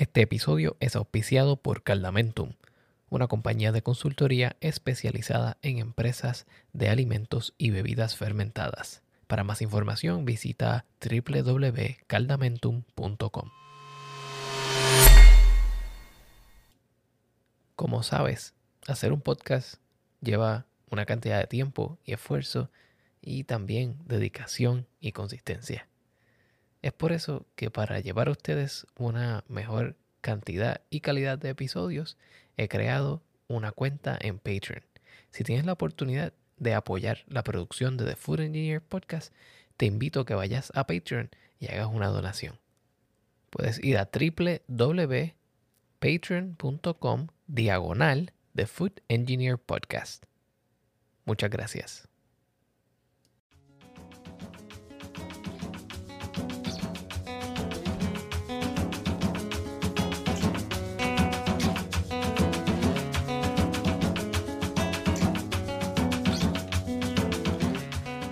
Este episodio es auspiciado por Caldamentum, una compañía de consultoría especializada en empresas de alimentos y bebidas fermentadas. Para más información visita www.caldamentum.com. Como sabes, hacer un podcast lleva una cantidad de tiempo y esfuerzo y también dedicación y consistencia. Es por eso que para llevar a ustedes una mejor cantidad y calidad de episodios, he creado una cuenta en Patreon. Si tienes la oportunidad de apoyar la producción de The Food Engineer Podcast, te invito a que vayas a Patreon y hagas una donación. Puedes ir a www.patreon.com diagonal The Food Engineer Podcast. Muchas gracias.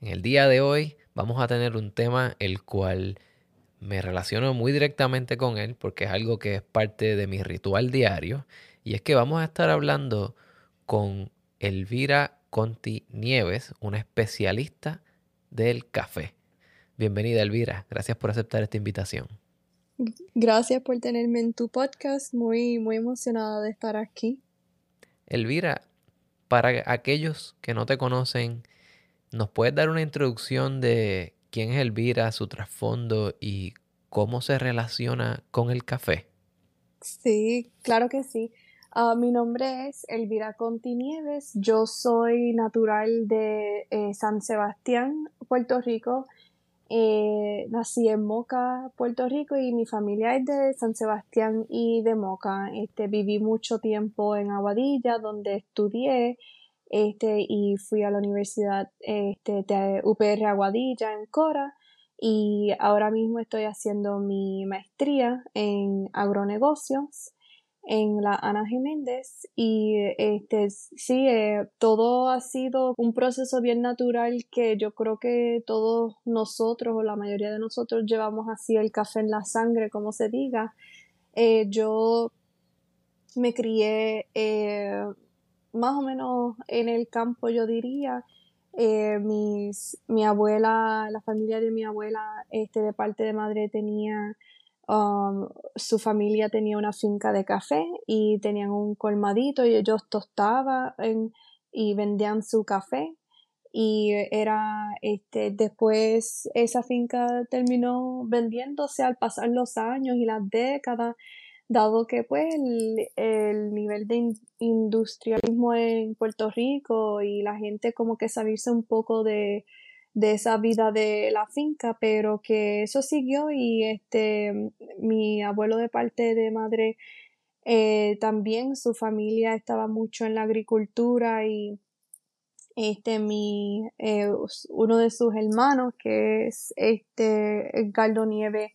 En el día de hoy vamos a tener un tema el cual me relaciono muy directamente con él porque es algo que es parte de mi ritual diario y es que vamos a estar hablando con Elvira Conti Nieves, una especialista del café. Bienvenida Elvira, gracias por aceptar esta invitación. Gracias por tenerme en tu podcast, muy muy emocionada de estar aquí. Elvira, para aquellos que no te conocen, ¿Nos puedes dar una introducción de quién es Elvira, su trasfondo y cómo se relaciona con el café? Sí, claro que sí. Ah, mi nombre es Elvira Conti Nieves. Yo soy natural de eh, San Sebastián, Puerto Rico. Eh, nací en Moca, Puerto Rico, y mi familia es de San Sebastián y de Moca. Este, viví mucho tiempo en Aguadilla, donde estudié este, y fui a la Universidad este, de UPR Aguadilla en Cora y ahora mismo estoy haciendo mi maestría en agronegocios en la Ana Jiménez y este sí eh, todo ha sido un proceso bien natural que yo creo que todos nosotros o la mayoría de nosotros llevamos así el café en la sangre como se diga. Eh, yo me crié eh, más o menos en el campo, yo diría. Eh, mis, mi abuela, la familia de mi abuela, este, de parte de madre, tenía, um, su familia tenía una finca de café y tenían un colmadito y ellos tostaban y vendían su café. Y era, este, después esa finca terminó vendiéndose al pasar los años y las décadas dado que pues el, nivel de industrialismo en Puerto Rico y la gente como que salirse un poco de, esa vida de la finca, pero que eso siguió y este mi abuelo de parte de madre eh, también su familia estaba mucho en la agricultura y este mi eh, uno de sus hermanos que es este Galdo Nieve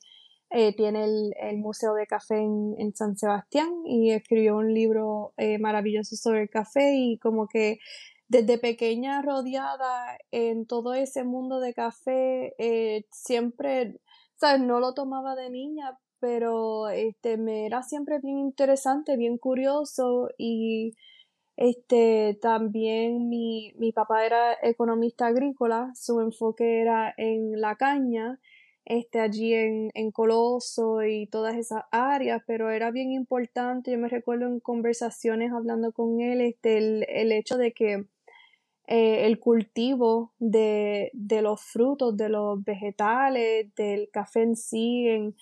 eh, tiene el, Museo de Café en, San Sebastián y escribió un libro eh, maravilloso sobre el café y como que desde pequeña rodeada en todo ese mundo de café, eh, siempre, ¿sabes? No lo tomaba de niña, pero este, me era siempre bien interesante, bien curioso y este, también mi, mi papá era economista agrícola, su enfoque era en la caña este, allí en, en Coloso y todas esas áreas, pero era bien importante, yo me recuerdo en conversaciones hablando con él, este, el, hecho de que eh, el cultivo de, de, los frutos, de los vegetales, del café en sí en,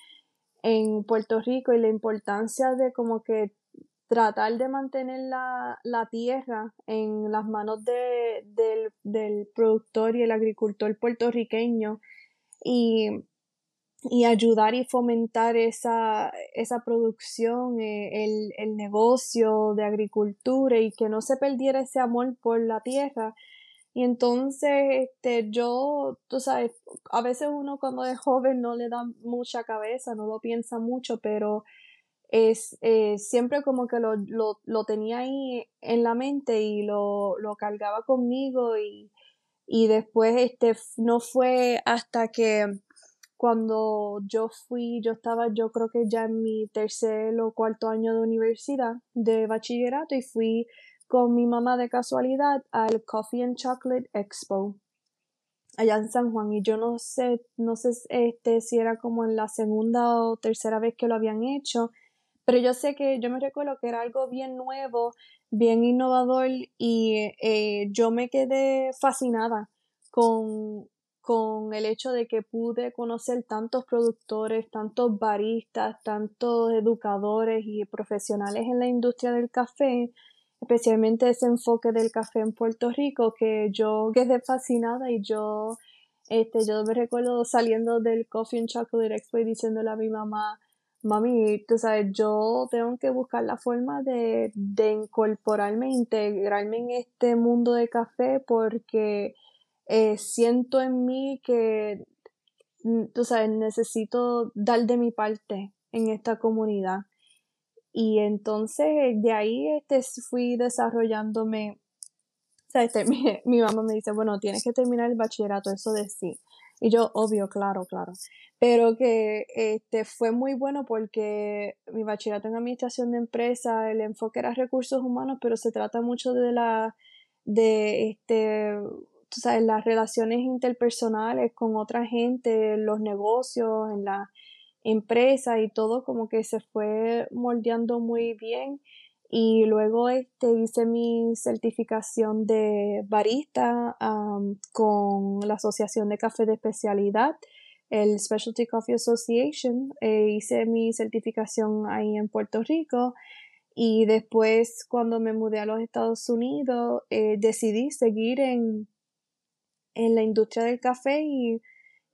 en Puerto Rico y la importancia de como que tratar de mantener la, la tierra en las manos de, del, del productor y el agricultor puertorriqueño. Y y ayudar y fomentar esa, esa producción, eh, el, el, negocio de agricultura y que no se perdiera ese amor por la tierra. Y entonces, este, yo, tú sabes, a veces uno cuando es joven no le da mucha cabeza, no lo piensa mucho, pero es eh, siempre como que lo, lo, lo, tenía ahí en la mente y lo, lo cargaba conmigo y, y después este no fue hasta que cuando yo fui, yo estaba yo creo que ya en mi tercer o cuarto año de universidad de bachillerato y fui con mi mamá de casualidad al Coffee and Chocolate Expo allá en San Juan. Y yo no sé, no sé este si era como en la segunda o tercera vez que lo habían hecho, pero yo sé que yo me recuerdo que era algo bien nuevo, bien innovador y eh, yo me quedé fascinada con, con el hecho de que pude conocer tantos productores, tantos baristas, tantos educadores y profesionales en la industria del café, especialmente ese enfoque del café en Puerto Rico, que yo quedé fascinada y yo, este, yo me recuerdo saliendo del Coffee and Chocolate Expo y diciéndole a mi mamá, mami, tú sabes, yo tengo que buscar la forma de, de incorporarme, integrarme en este mundo de café porque eh, siento en mí que, tú sabes, necesito dar de mi parte en esta comunidad. Y entonces de ahí este, fui desarrollándome. O este, mi, mi, mamá me dice, bueno, tienes que terminar el bachillerato, eso de sí. Y yo, obvio, claro, claro. Pero que este, fue muy bueno porque mi bachillerato en administración de empresa, el enfoque era recursos humanos, pero se trata mucho de la, de este, tú sabes, las relaciones interpersonales con otra gente, los negocios, en la empresa y todo como que se fue moldeando muy bien y luego este, hice mi certificación de barista con la Asociación de Café de Especialidad, el Specialty Coffee Association. E hice mi certificación ahí en Puerto Rico y después cuando me mudé a los Estados Unidos eh, decidí seguir en, en la industria del café y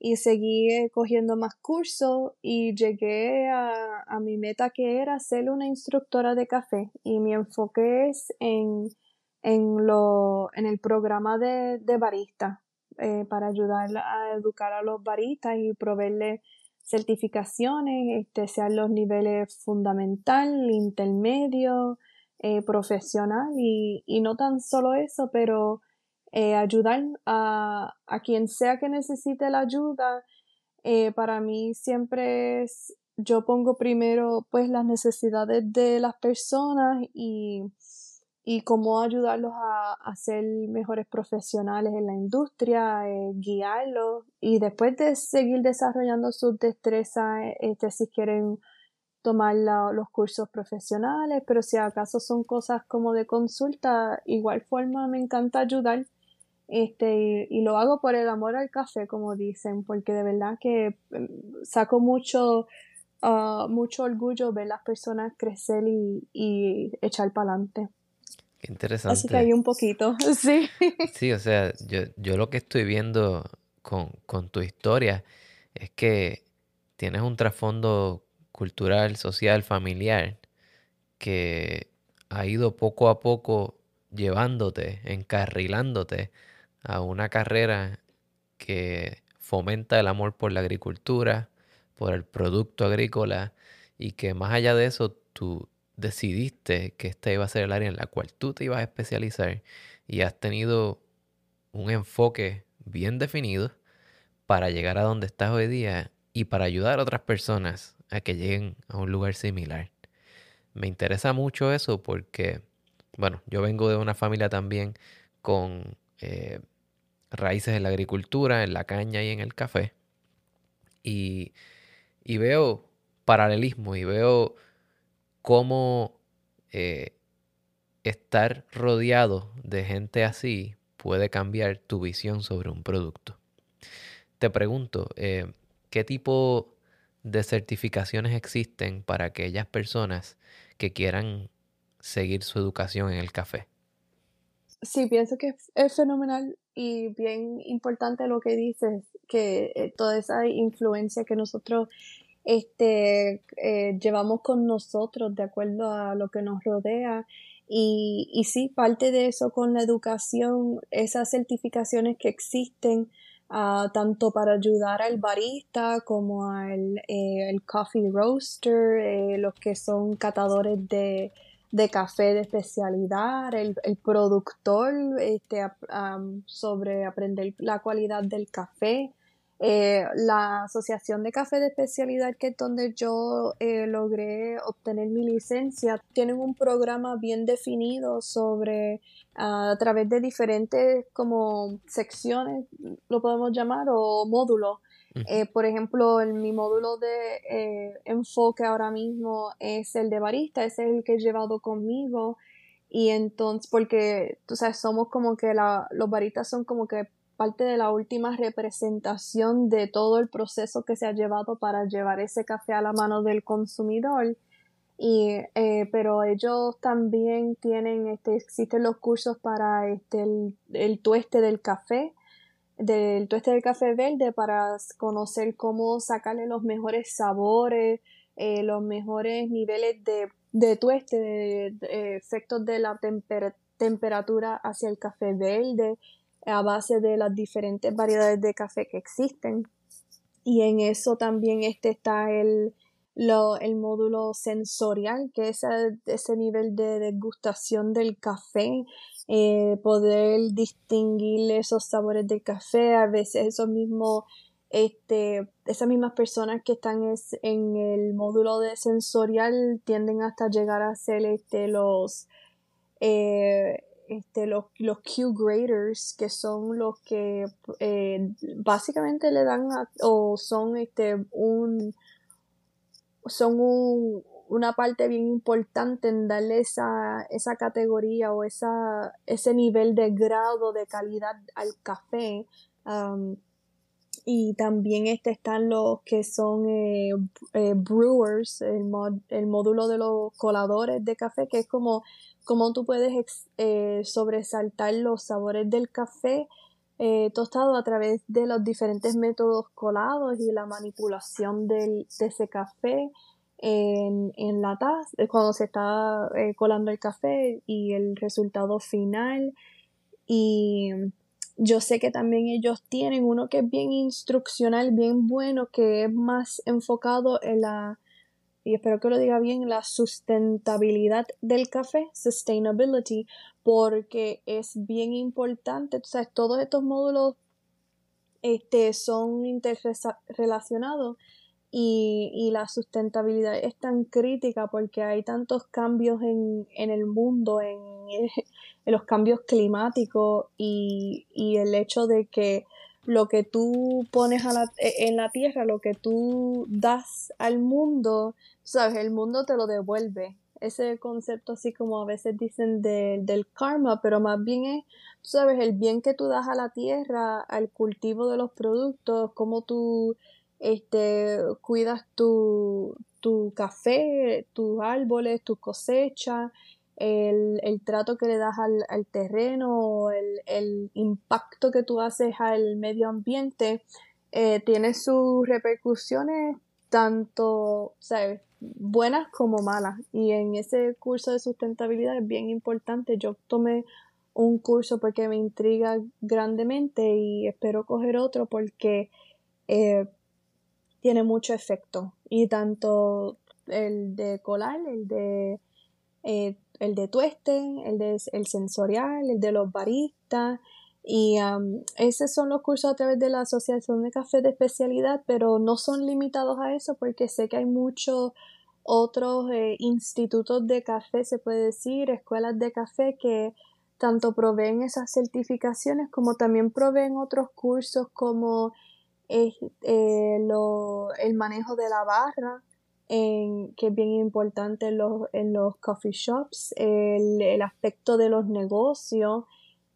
y seguí eh, cogiendo más cursos y llegué a, a, mi meta que era ser una instructora de café. Y mi enfoque es en, en, lo, en el programa de, de barista eh, para ayudar a educar a los baristas y proveerles certificaciones, este, sean los niveles fundamental, intermedio, eh, profesional. Y, y no tan solo eso, pero eh, ayudar a, a, quien sea que necesite la ayuda. Eh, para mí siempre es, yo pongo primero pues las necesidades de las personas y, y cómo ayudarlos a, a, ser mejores profesionales en la industria, eh, guiarlos y después de seguir desarrollando sus destrezas, este, si quieren tomar los cursos profesionales, pero si acaso son cosas como de consulta, igual forma me encanta ayudar este, y, lo hago por el amor al café, como dicen, porque de verdad que em, saco mucho, ah, mucho orgullo ver las personas crecer y, echar para adelante. Qué interesante. Así que hay un poquito, sí. Sí, o sea, yo, yo lo que estoy viendo con, con tu historia es que tienes un trasfondo cultural, social, familiar, que ha ido poco a poco llevándote, encarrilándote a una carrera que fomenta el amor por la agricultura, por el producto agrícola y que más allá de eso tú decidiste que esta iba a ser el área en la cual tú te ibas a especializar y has tenido un enfoque bien definido para llegar a donde estás hoy día y para ayudar a otras personas a que lleguen a un lugar similar. Me interesa mucho eso porque, bueno, yo vengo de una familia también con eh, raíces en la agricultura, en la caña y en el café. Y, veo paralelismo y veo cómo eh, estar rodeado de gente así puede cambiar tu visión sobre un producto. Te pregunto, eh, ¿qué tipo de certificaciones existen para aquellas personas que quieran seguir su educación en el café? Sí, pienso que es fenomenal y bien importante lo que dices, que eh, toda esa influencia que nosotros este, eh, llevamos con nosotros de acuerdo a lo que nos rodea. Y, y sí, parte de eso con la educación, esas certificaciones que existen, uh, tanto para ayudar al barista como al eh, el coffee roaster, los que son catadores de, de café de especialidad, el, el productor este, sobre aprender la cualidad del café. Eh, la Asociación de Café de Especialidad, que es donde yo eh, logré obtener mi licencia, tienen un programa bien definido sobre a través de diferentes como secciones, lo podemos llamar, o módulos. Eh, por ejemplo, en mi módulo de enfoque ahora mismo es el de barista, ese es el que he llevado conmigo. Y entonces, porque, tú sabes, somos como que la, los baristas son como que parte de la última representación de todo el proceso que se ha llevado para llevar ese café a la mano del consumidor. Y, eh, pero ellos también tienen, este, existen los cursos para este, el, tueste del café, del tueste del café verde para conocer cómo sacarle los mejores sabores, eh, los mejores niveles de, de tueste, de, efectos de la temperatura hacia el café verde, a base de las diferentes variedades de café que existen. Y en eso también este está el, el módulo sensorial, que es ese nivel de degustación del café, eh, poder distinguir esos sabores del café, a veces esos mismos, este, esas mismas personas que están en el módulo de sensorial tienden hasta llegar a ser este, los eh, este, los, los Q-graders, que son los que eh, básicamente le dan o son este, un, son una parte bien importante en darle esa, esa categoría o esa, ese nivel de grado de calidad al café. y también este están los que son eh, eh, brewers, el, el módulo de los coladores de café, que es como cómo tú puedes eh, sobresaltar los sabores del café tostado a través de los diferentes métodos colados y la manipulación del, de ese café en, en la taza, eh, cuando se está colando el café y el resultado final. Y yo sé que también ellos tienen uno que es bien instruccional, bien bueno, que es más enfocado en la y espero que lo diga bien, la sustentabilidad del café, sustainability, porque es bien importante, sabes, todos estos módulos este, son interrelacionados y, y, la sustentabilidad es tan crítica porque hay tantos cambios en, en el mundo, en, los cambios climáticos y, y el hecho de que lo que tú pones a la, e, en la tierra, lo que tú das al mundo, sabes, el mundo te lo devuelve. Ese concepto así como a veces dicen del karma, pero más bien es, sabes, el bien que tú das a la tierra, al cultivo de los productos, cómo tú este, cuidas tu, tu café, tus árboles, tus cosechas, el, trato que le das al, terreno, el, el, impacto que tú haces al medio ambiente, eh, tiene sus repercusiones tanto ¿sabes? buenas como malas. Y en ese curso de sustentabilidad es bien importante. Yo tomé un curso porque me intriga grandemente y espero coger otro porque eh, tiene mucho efecto. Y tanto el de colar, el de eh, el de tueste, el de el sensorial, el de los baristas. Y esos son los cursos a través de la Asociación de Café de Especialidad, pero no son limitados a eso porque sé que hay muchos otros eh, institutos de café, se puede decir, escuelas de café que tanto proveen esas certificaciones como también proveen otros cursos como eh, el manejo de la barra, que es bien importante en los, en los coffee shops, el, el, aspecto de los negocios,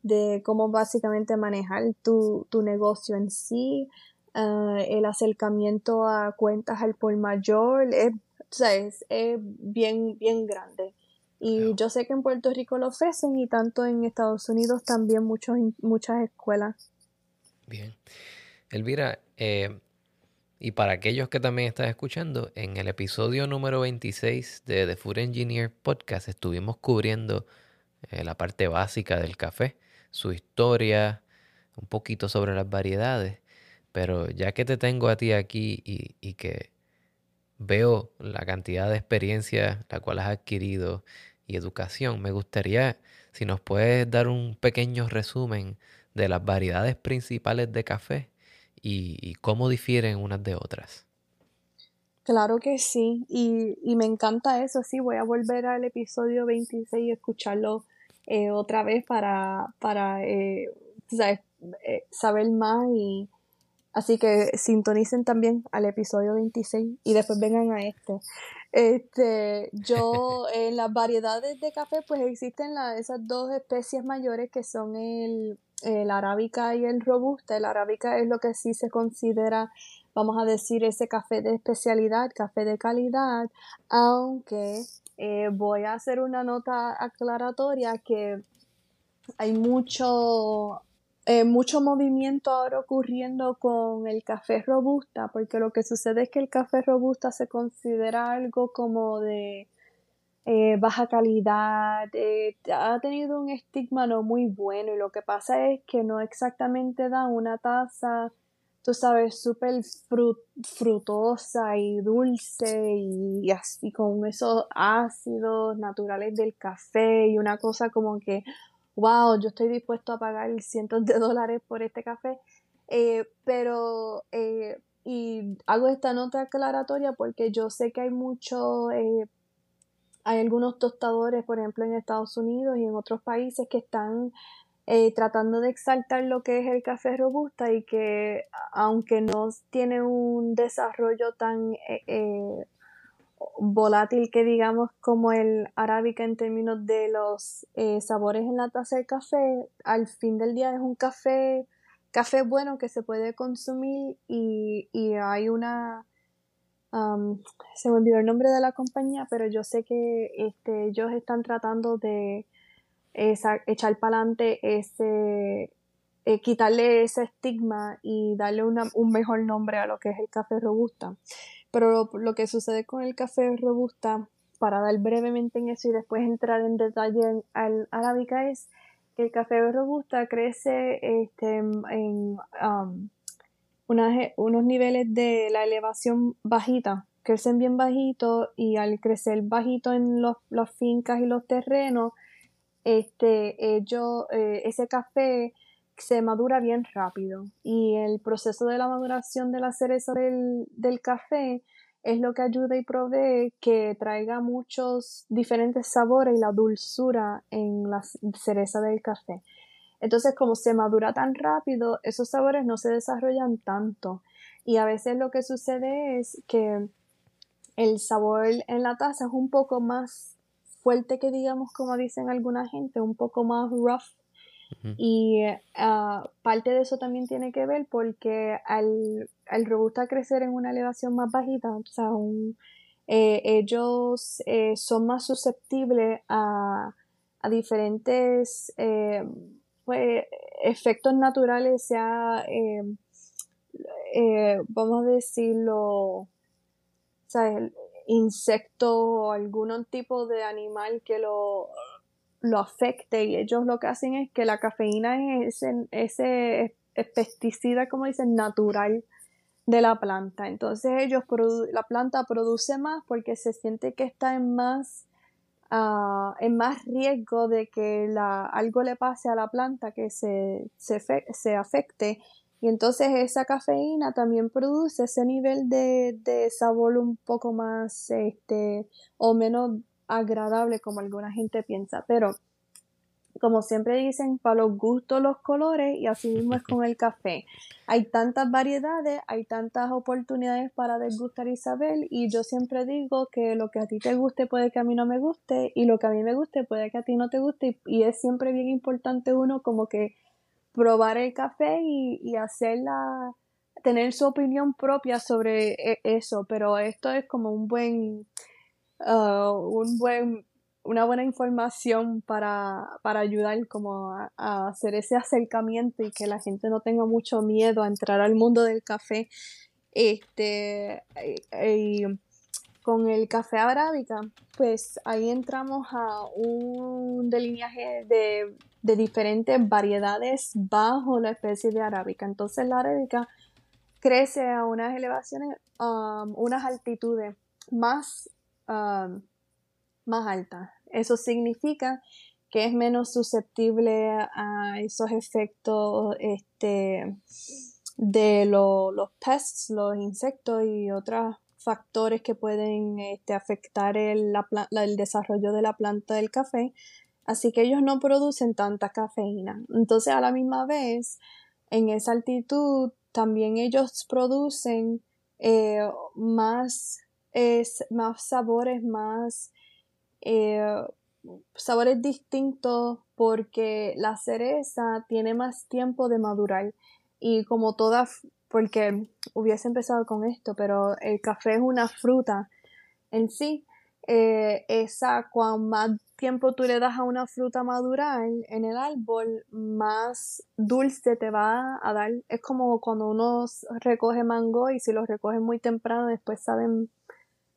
de cómo básicamente manejar tu, tu negocio en sí, uh, el acercamiento a cuentas al por mayor, es, es, es bien, bien grande. Y yo sé que en Puerto Rico lo ofrecen y tanto en Estados Unidos también muchos, muchas escuelas. Bien. Elvira, eh, y para aquellos que también están escuchando, en el episodio número 26 de The Food Engineer Podcast estuvimos cubriendo eh, la parte básica del café, su historia, un poquito sobre las variedades. Pero ya que te tengo a ti aquí y, y que veo la cantidad de experiencia la cual has adquirido y educación, me gustaría si nos puedes dar un pequeño resumen de las variedades principales de café y, cómo difieren unas de otras. Claro que sí, y, me encanta eso, sí, voy a volver al episodio 26 y escucharlo eh, otra vez para, para eh, eh, saber más y así que sintonicen también al episodio 26 y después vengan a este. Este, yo, en las variedades de café, pues existen esas dos especies mayores que son el, el arábica y el robusta. El arábica es lo que sí se considera, vamos a decir, ese café de especialidad, café de calidad, aunque eh, voy a hacer una nota aclaratoria que hay mucho, eh, mucho movimiento ahora ocurriendo con el café robusta, porque lo que sucede es que el café robusta se considera algo como de eh, baja calidad, eh, ha tenido un estigma no muy bueno y lo que pasa es que no exactamente da una taza, tú sabes, súper frutosa y dulce y, así con esos ácidos naturales del café y una cosa como que, wow, yo estoy dispuesto a pagar cientos de dólares por este café, eh, pero... y hago esta nota aclaratoria porque yo sé que hay mucho hay algunos tostadores, por ejemplo, en Estados Unidos y en otros países que están eh, tratando de exaltar lo que es el café robusta y que aunque no tiene un desarrollo tan eh, eh, volátil que digamos como el arábica en términos de los sabores en la taza de café, al fin del día es un café, café bueno que se puede consumir y, y hay una se me olvidó el nombre de la compañía, pero yo sé que este, ellos están tratando de echar para adelante ese, eh, quitarle ese estigma y darle un mejor nombre a lo que es el café robusta. Pero lo, que sucede con el café robusta, para dar brevemente en eso y después entrar en detalle en, al arábica, es que el café robusta crece este, en, unos niveles de la elevación bajita, crecen bien bajito y al crecer bajito en los, las fincas y los terrenos, este, ellos, eh, ese café se madura bien rápido y el proceso de la maduración de la cereza del, del café es lo que ayuda y provee que traiga muchos diferentes sabores y la dulzura en la cereza del café. Entonces, como se madura tan rápido, esos sabores no se desarrollan tanto. Y a veces lo que sucede es que el sabor en la taza es un poco más fuerte que digamos, como dicen alguna gente, un poco más rough. Y ah, parte de eso también tiene que ver porque al, al robusta crecer en una elevación más bajita, o sea, eh, ellos eh, son más susceptibles a, a diferentes eh, pues, efectos naturales, sea, eh, eh, vamos a decirlo, sea, insecto o algún tipo de animal que lo, lo afecte y ellos lo que hacen es que la cafeína es ese, ese pesticida, como dicen, natural de la planta. Entonces ellos, la planta produce más porque se siente que está en más uh, en más riesgo de que la, algo le pase a la planta que se, se, se, afecte. Y entonces esa cafeína también produce ese nivel de, de sabor un poco más este, o menos agradable como alguna gente piensa. Pero como siempre dicen, para los gustos los colores y así mismo es con el café. Hay tantas variedades, hay tantas oportunidades para degustar y saber y yo siempre digo que lo que a ti te guste puede que a mí no me guste y lo que a mí me guste puede que a ti no te guste y, es siempre bien importante uno como que probar el café y, y hacerla, tener su opinión propia sobre e, eso, pero esto es como un buen, uh, un buen una buena información para, para ayudar como a, hacer ese acercamiento y que la gente no tenga mucho miedo a entrar al mundo del café. Este, con el café arábica, pues ahí entramos a un delineaje de, diferentes variedades bajo la especie de arábica. Entonces la arábica crece a unas elevaciones, um, unas altitudes más, um, más altas. Eso significa que es menos susceptible a esos efectos este, de los pests, los insectos y otros factores que pueden este, afectar el, el desarrollo de la planta del café. Así que ellos no producen tanta cafeína. Entonces, a la misma vez, en esa altitud, también ellos producen eh, más, más sabores, más eh, sabores distintos porque la cereza tiene más tiempo de madurar y como toda, porque hubiese empezado con esto, pero el café es una fruta en sí, eh, esa, cuando más tiempo tú le das a una fruta madurar en el árbol, más dulce te va a dar. Es como cuando uno recoge mango y si los recoge muy temprano, después saben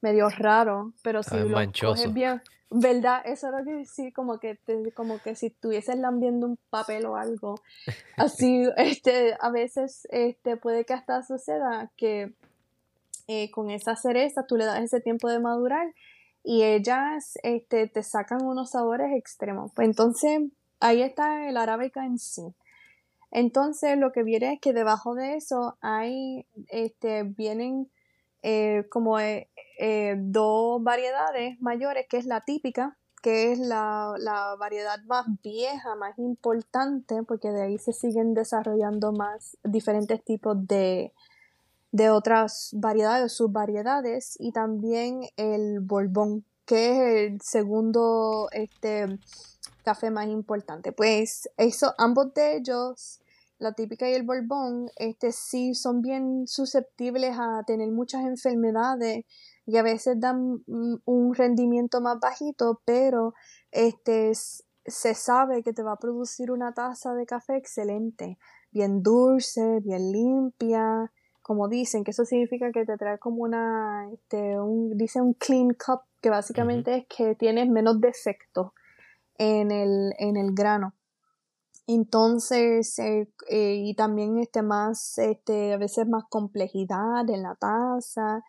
medio raro, pero si los coges bien, ¿verdad? Eso es lo que decir, como que como que si estuvieses lambiendo un papel o algo. Así, este, a veces este puede que hasta suceda que eh, con esa cereza tú le das ese tiempo de madurar y ellas este, te sacan unos sabores extremos. Pues entonces, ahí está el arábica en sí. Entonces, lo que viene es que debajo de eso hay, este, vienen eh, como eh, eh, dos variedades mayores, que es la típica, que es la, la, variedad más vieja, más importante, porque de ahí se siguen desarrollando más diferentes tipos de, de otras variedades o subvariedades y también el Borbón, que es el segundo este, café más importante. Pues eso, ambos de ellos, la típica y el Borbón, este, sí son bien susceptibles a tener muchas enfermedades y a veces dan un rendimiento más bajito, pero este, se sabe que te va a producir una taza de café excelente, bien dulce, bien limpia, como dicen, que eso significa que te trae como una, este, un, dice un clean cup, que básicamente es que tienes menos defectos en el, en el grano. Entonces, eh, eh, y también este más, este, a veces más complejidad en la taza.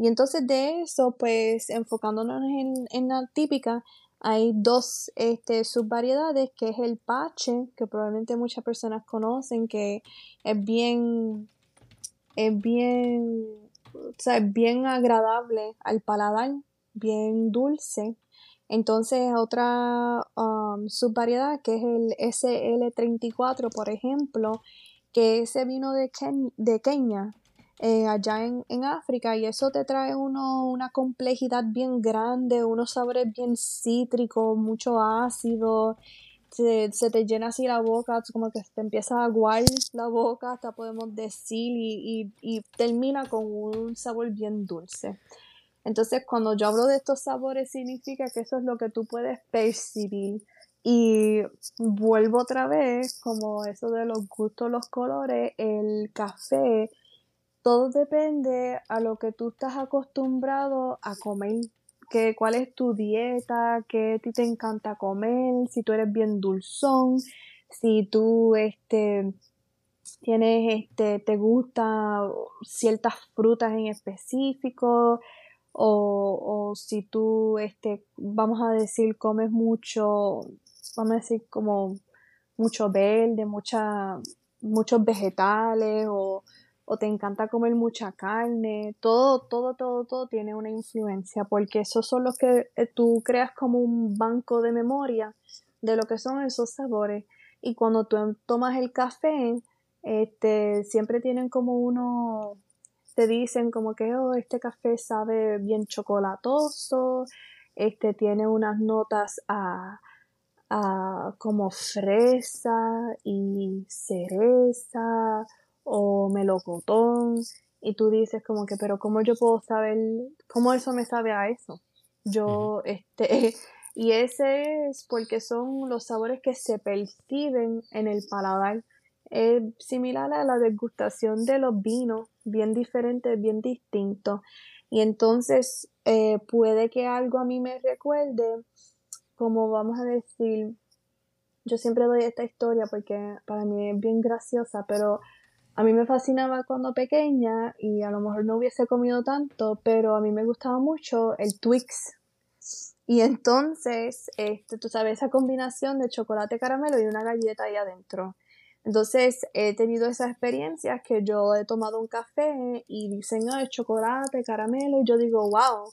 Y entonces de eso, pues enfocándonos en, en la típica, hay dos este, subvariedades, que es el pache, que probablemente muchas personas conocen, que es bien es bien, o sea, bien agradable al paladar, bien dulce. Entonces, otra um, subvariedad que es el SL34, por ejemplo, que ese vino de, de Kenia, allá en, en, África, y eso te trae uno, una complejidad bien grande, unos sabores bien cítricos, mucho ácido, se, te llena así la boca, como que te empieza a aguar la boca, hasta podemos decir, y, y, termina con un sabor bien dulce. Entonces, cuando yo hablo de estos sabores, significa que eso es lo que tú puedes percibir. Y vuelvo otra vez, como eso de los gustos, los colores, el café, todo depende a lo que tú estás acostumbrado a comer. Que, cuál es tu dieta, qué a ti te encanta comer, si tú eres bien dulzón, si tú este, tienes, este, te gusta ciertas frutas en específico, o, o si tú, este, vamos a decir, comes mucho, vamos a decir como mucho verde, mucha, muchos vegetales, o o te encanta comer mucha carne, todo, todo, todo, todo tiene una influencia, porque esos son los que eh, tú creas como un banco de memoria de lo que son esos sabores. Y cuando tú tomas el café, este, siempre tienen como uno, te dicen como que, oh, este café sabe bien chocolatoso, este tiene unas notas a, a como fresa y cereza o melocotón y tú dices como que, pero ¿cómo yo puedo saber, cómo eso me sabe a eso? Yo, este, Y ese es porque son los sabores que se perciben en el paladar. Es similar a la degustación de los vinos, bien diferente, bien distinto. Y entonces eh, puede que algo a mí me recuerde, como vamos a decir, yo siempre doy esta historia porque para mí es bien graciosa, pero a mí me fascinaba cuando pequeña y a lo mejor no hubiese comido tanto, pero a mí me gustaba mucho el Twix. Y entonces, este, tú sabes, esa combinación de chocolate caramelo y una galleta ahí adentro. Entonces he tenido esas experiencias que yo he tomado un café y dicen, ah, chocolate, caramelo, y yo digo, wow,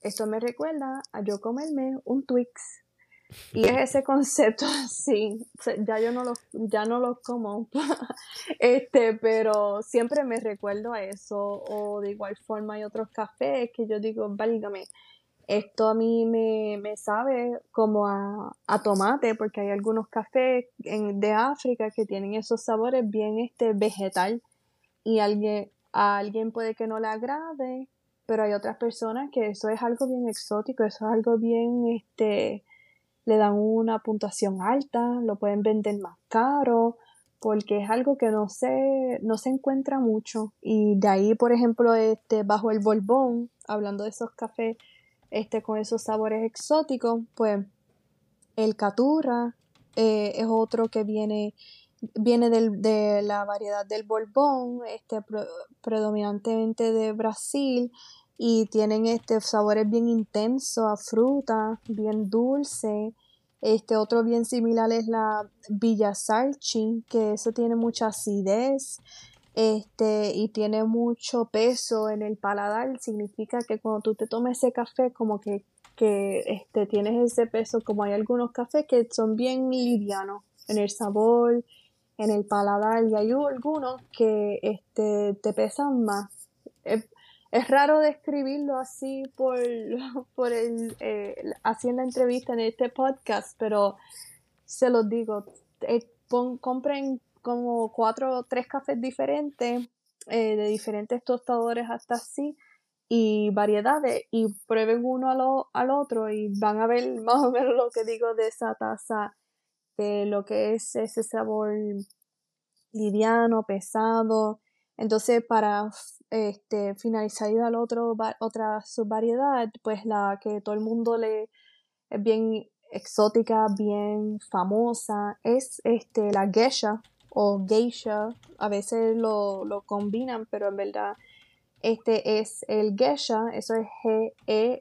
esto me recuerda a yo comerme un Twix. Y es ese concepto sí, ya yo no los, ya no los como, este, pero siempre me recuerdo a eso, o de igual forma hay otros cafés que yo digo, válgame, esto a mí me, me sabe como a, a, tomate, porque hay algunos cafés en, de África que tienen esos sabores bien este, vegetal y alguien, a alguien puede que no le agrade, pero hay otras personas que eso es algo bien exótico, eso es algo bien, este, le dan una puntuación alta, lo pueden vender más caro, porque es algo que no se, no se encuentra mucho. Y de ahí, por ejemplo, este, bajo el Borbón, hablando de esos cafés, este, con esos sabores exóticos, pues el Caturra eh, es otro que viene, viene del, de la variedad del Borbón, este, predominantemente de Brasil, y tienen este sabores bien intensos a fruta, bien dulce. Este otro bien similar es la Villa Salchi, que eso tiene mucha acidez este, y tiene mucho peso en el paladar, significa que cuando tú te tomes ese café, como que, que este, tienes ese peso, como hay algunos cafés que son bien livianos en el sabor, en el paladar, y hay algunos que este, te pesan más. Es, raro describirlo así por, por el, eh, haciendo entrevista en este podcast, pero se los digo, eh, compren como cuatro o tres cafés diferentes, eh, de diferentes tostadores hasta así, y variedades, y prueben uno al, otro y van a ver más o menos lo que digo de esa taza, de lo que es ese sabor liviano, pesado. Entonces, para este, finalizar y dar otro, otra subvariedad, pues la que todo el mundo le es bien exótica, bien famosa, es este, la geisha, o geisha, a veces lo, lo combinan, pero en verdad este es el geisha, eso es G-E-S-H-A.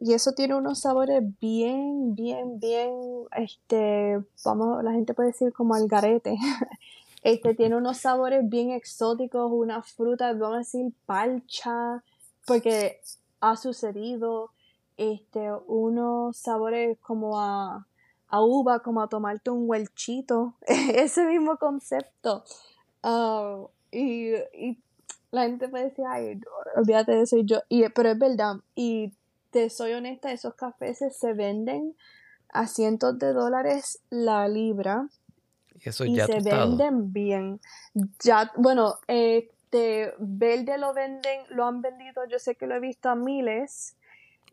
Y eso tiene unos sabores bien, bien, bien, este, vamos, la gente puede decir como algarete. Este tiene unos sabores bien exóticos, una fruta, vamos a decir palcha, porque ha sucedido, este, unos sabores como a, a uva como a tomarte un huelchito, ese mismo concepto. Ah, y, la gente puede decir, ay, olvídate de eso, y yo, y, pero es verdad, y te soy honesta, esos cafés se venden a cientos de dólares la libra. Y eso ya se venden bien. Ya, bueno, este verde lo venden, lo han vendido, yo sé que lo he visto a miles.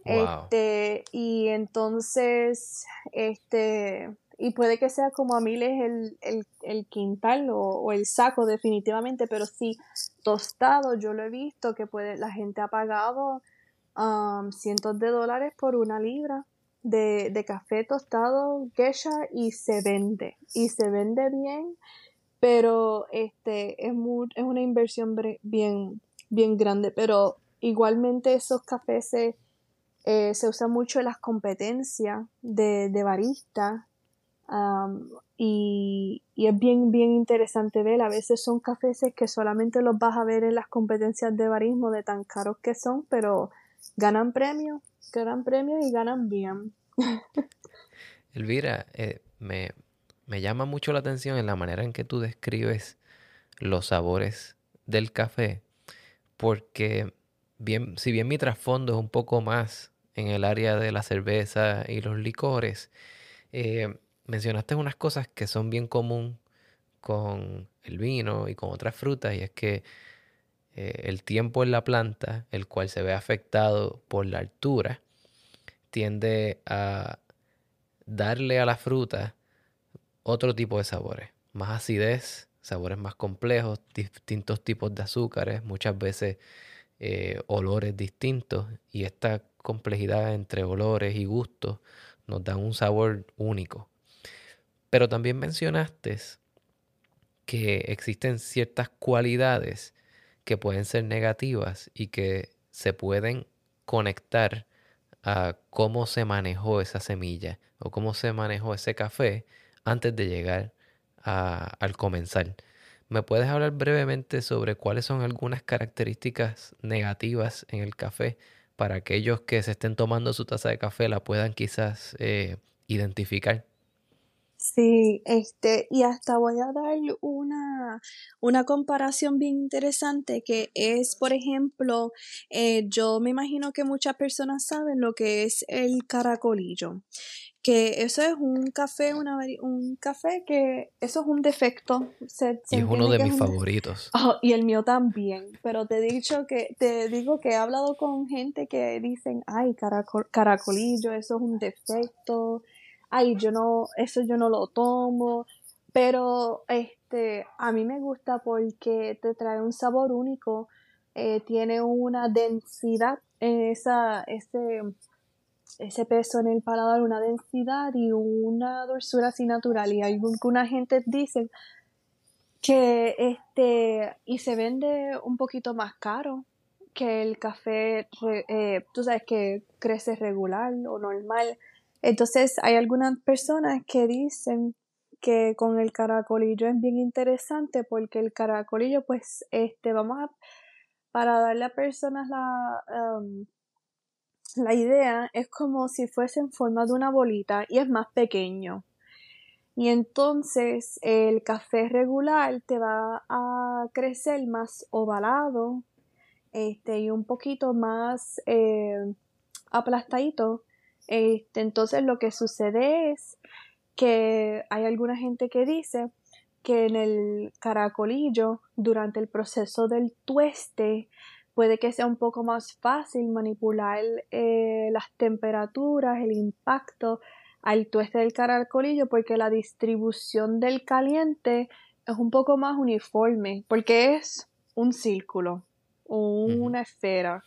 Este, y entonces, este, y puede que sea como a miles el, el, el quintal o, el saco definitivamente, pero sí, tostado, yo lo he visto que puede, la gente ha pagado um, cientos de dólares por una libra de, de café tostado geisha y se vende, y se vende bien, pero este, es, es una inversión bien, bien grande, pero igualmente esos cafés se eh, se usa mucho en las competencias de, de barista y, es bien, bien interesante ver. A veces son cafés que solamente los vas a ver en las competencias de barismo de tan caros que son, pero ganan premios, ganan premios y ganan bien. Elvira, eh, me, me llama mucho la atención en la manera en que tú describes los sabores del café, porque bien, si bien mi trasfondo es un poco más en el área de la cerveza y los licores, eh, mencionaste unas cosas que son bien común con el vino y con otras frutas, y es que eh, el tiempo en la planta, el cual se ve afectado por la altura, tiende a darle a la fruta otro tipo de sabores, más acidez, sabores más complejos, distintos tipos de azúcares, muchas veces eh, olores distintos y esta complejidad entre olores y gustos nos da un sabor único. Pero también mencionaste que existen ciertas cualidades que pueden ser negativas y que se pueden conectar a cómo se manejó esa semilla o cómo se manejó ese café antes de llegar al comenzar. ¿Me puedes hablar brevemente sobre cuáles son algunas características negativas en el café para aquellos que se estén tomando su taza de café la puedan quizás eh, identificar? Sí, este, y hasta voy a dar una, una comparación bien interesante que es, por ejemplo, eh, yo me imagino que muchas personas saben lo que es el caracolillo, que eso es un café, una, un café que eso es un defecto. y es uno de mis favoritos. Oh, y el mío también, pero te he dicho que, te digo que he hablado con gente que dicen, ay, caracolillo, eso es un defecto ay, yo no, eso yo no lo tomo, pero este, a mí me gusta porque te trae un sabor único, eh, tiene una densidad en esa, ese, ese peso en el paladar, una densidad y una dulzura así natural. Y alguna gente dice que este, y se vende un poquito más caro que el café, eh, tú sabes que crece regular o normal. Entonces hay algunas personas que dicen que con el caracolillo es bien interesante porque el caracolillo pues este vamos a para darle a personas la um, la idea es como si fuese en forma de una bolita y es más pequeño. Y entonces el café regular te va a crecer más ovalado este y un poquito más eh, aplastadito este, entonces lo que sucede es que hay alguna gente que dice que en el caracolillo, durante el proceso del tueste, puede que sea un poco más fácil manipular eh, las temperaturas, el impacto al tueste del caracolillo, porque la distribución del caliente es un poco más uniforme, porque es un círculo o una esfera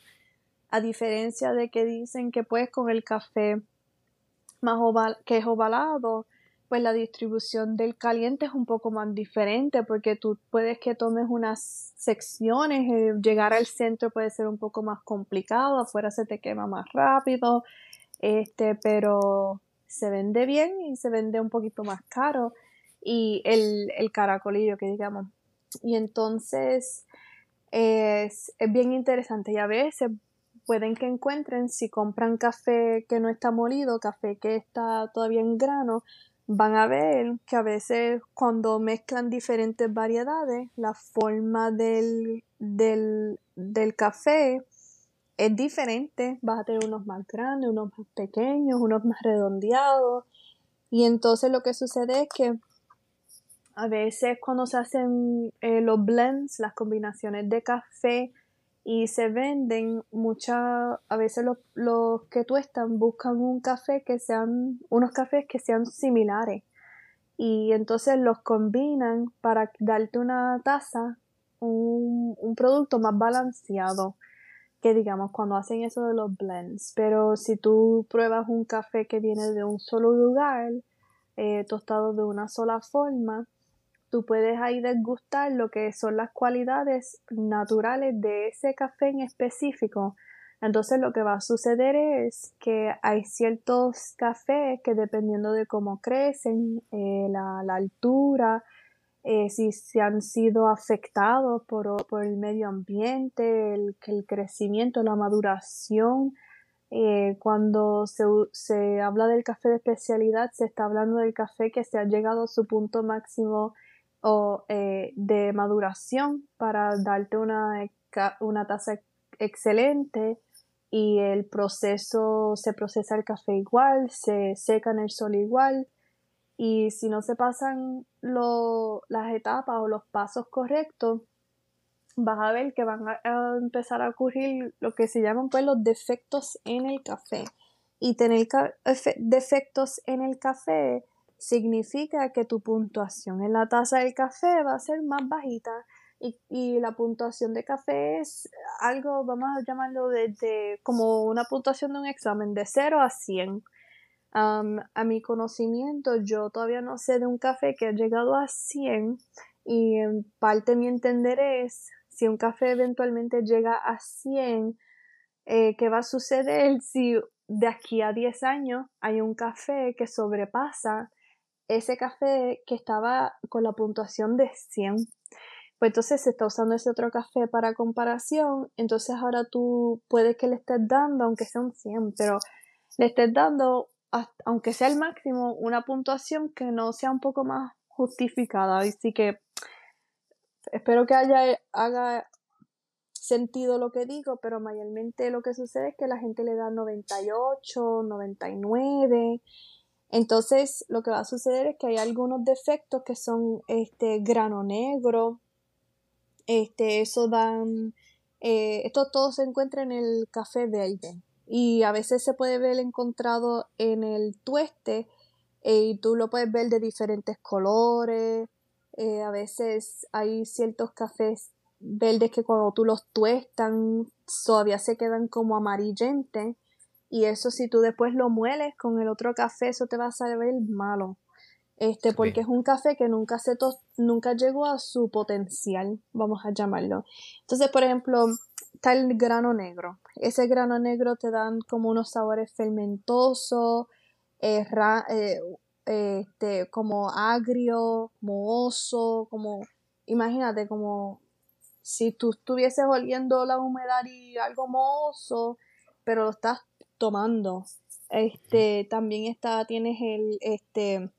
a diferencia de que dicen que pues con el café más oval, que es ovalado, pues la distribución del caliente es un poco más diferente porque tú puedes que tomes unas secciones, eh, llegar al centro puede ser un poco más complicado, afuera se te quema más rápido, este, pero se vende bien y se vende un poquito más caro y el, el caracolillo que digamos. Y entonces es, es bien interesante y a veces pueden que encuentren si compran café que no está molido, café que está todavía en grano, van a ver que a veces cuando mezclan diferentes variedades, la forma del, del, del café es diferente. Vas a tener unos más grandes, unos más pequeños, unos más redondeados. Y entonces lo que sucede es que a veces cuando se hacen eh, los blends, las combinaciones de café, y se venden muchas, a veces los, los que tuestan buscan un café que sean, unos cafés que sean similares y entonces los combinan para darte una taza, un, un producto más balanceado que digamos cuando hacen eso de los blends. Pero si tú pruebas un café que viene de un solo lugar, eh, tostado de una sola forma, tú puedes ahí degustar lo que son las cualidades naturales de ese café en específico. Entonces lo que va a suceder es que hay ciertos cafés que dependiendo de cómo crecen, eh, la, altura, eh, si se han sido afectados por, por el medio ambiente, el, el crecimiento, la maduración, eh, cuando se, se, habla del café de especialidad, se está hablando del café que se ha llegado a su punto máximo o eh, de maduración para darte una, una taza excelente y el proceso se procesa el café igual, se seca en el sol igual y si no se pasan las etapas o los pasos correctos, vas a ver que van a, empezar a ocurrir lo que se llaman pues los defectos en el café. Y tener defectos en el café significa que tu puntuación en la taza del café va a ser más bajita. Y, la puntuación de café es algo, vamos a llamarlo de, como una puntuación de un examen, de 0 a 100. a mi conocimiento, yo todavía no sé de un café que ha llegado a 100 y en parte mi entender es, si un café eventualmente llega a 100, eh, ¿qué va a suceder si de aquí a 10 años hay un café que sobrepasa ese café que estaba con la puntuación de 100? Pues entonces se está usando ese otro café para comparación, entonces ahora tú puedes que le estés dando, aunque sea un 100, pero le estés dando, aunque sea el máximo, una puntuación que no sea un poco más justificada. Así que espero que haya haga sentido lo que digo, pero mayormente lo que sucede es que la gente le da 98, 99. Entonces, lo que va a suceder es que hay algunos defectos que son este grano negro. Este, eso dan. Eh, esto todo se encuentra en el café verde. Y a veces se puede ver encontrado en el tueste. Eh, y tú lo puedes ver de diferentes colores. Eh, a veces hay ciertos cafés verdes que cuando tú los tuestan todavía se quedan como amarillentes y eso si tú después lo mueles con el otro café eso te va a saber malo. Este porque es un café que nunca se nunca llegó a su potencial vamos a llamarlo. Entonces por ejemplo está el grano negro. Ese grano negro te dan como unos sabores fermentosos eh, eh, este como agrio mohoso como imagínate como si tú estuvieses oliendo la humedad y algo mozo, pero lo estás tomando. Este, también está, tienes el este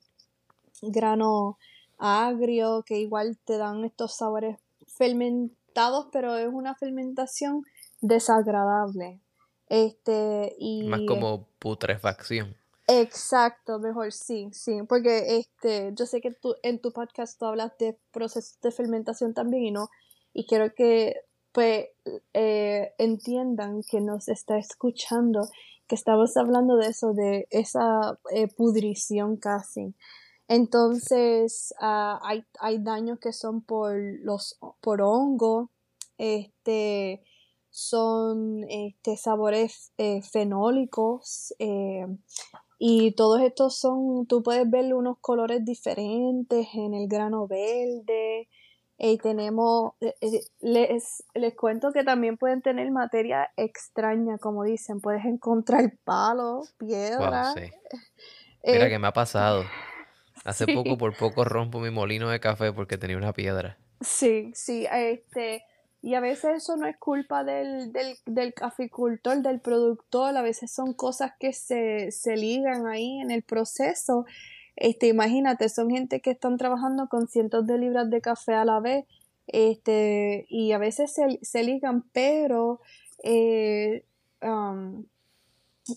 grano agrio, que igual te dan estos sabores fermentados, pero es una fermentación desagradable. Este, y más como putrefacción. Exacto, mejor sí, sí, porque este, yo sé que tú en tu podcast tú hablas de procesos de fermentación también y no y quiero que pues eh, entiendan que nos está escuchando que estamos hablando de eso, de esa eh, pudrición casi. Entonces, ah, hay, hay, daños que son por los por hongo, este, son este, sabores eh, fenólicos, y todos estos son, tú puedes ver unos colores diferentes en el grano verde, y tenemos, eh, eh, les, les cuento que también pueden tener materia extraña, como dicen, puedes encontrar palos, piedras. Mira eh, que me ha pasado. Hace poco por poco rompo mi molino de café porque tenía una piedra. Sí, sí, este, y a veces eso no es culpa del, del, del caficultor, del productor, a veces son cosas que se, se ligan ahí en el proceso este, imagínate, son gente que están trabajando con cientos de libras de café a la vez, este, y a veces se, ligan, pero eh, um,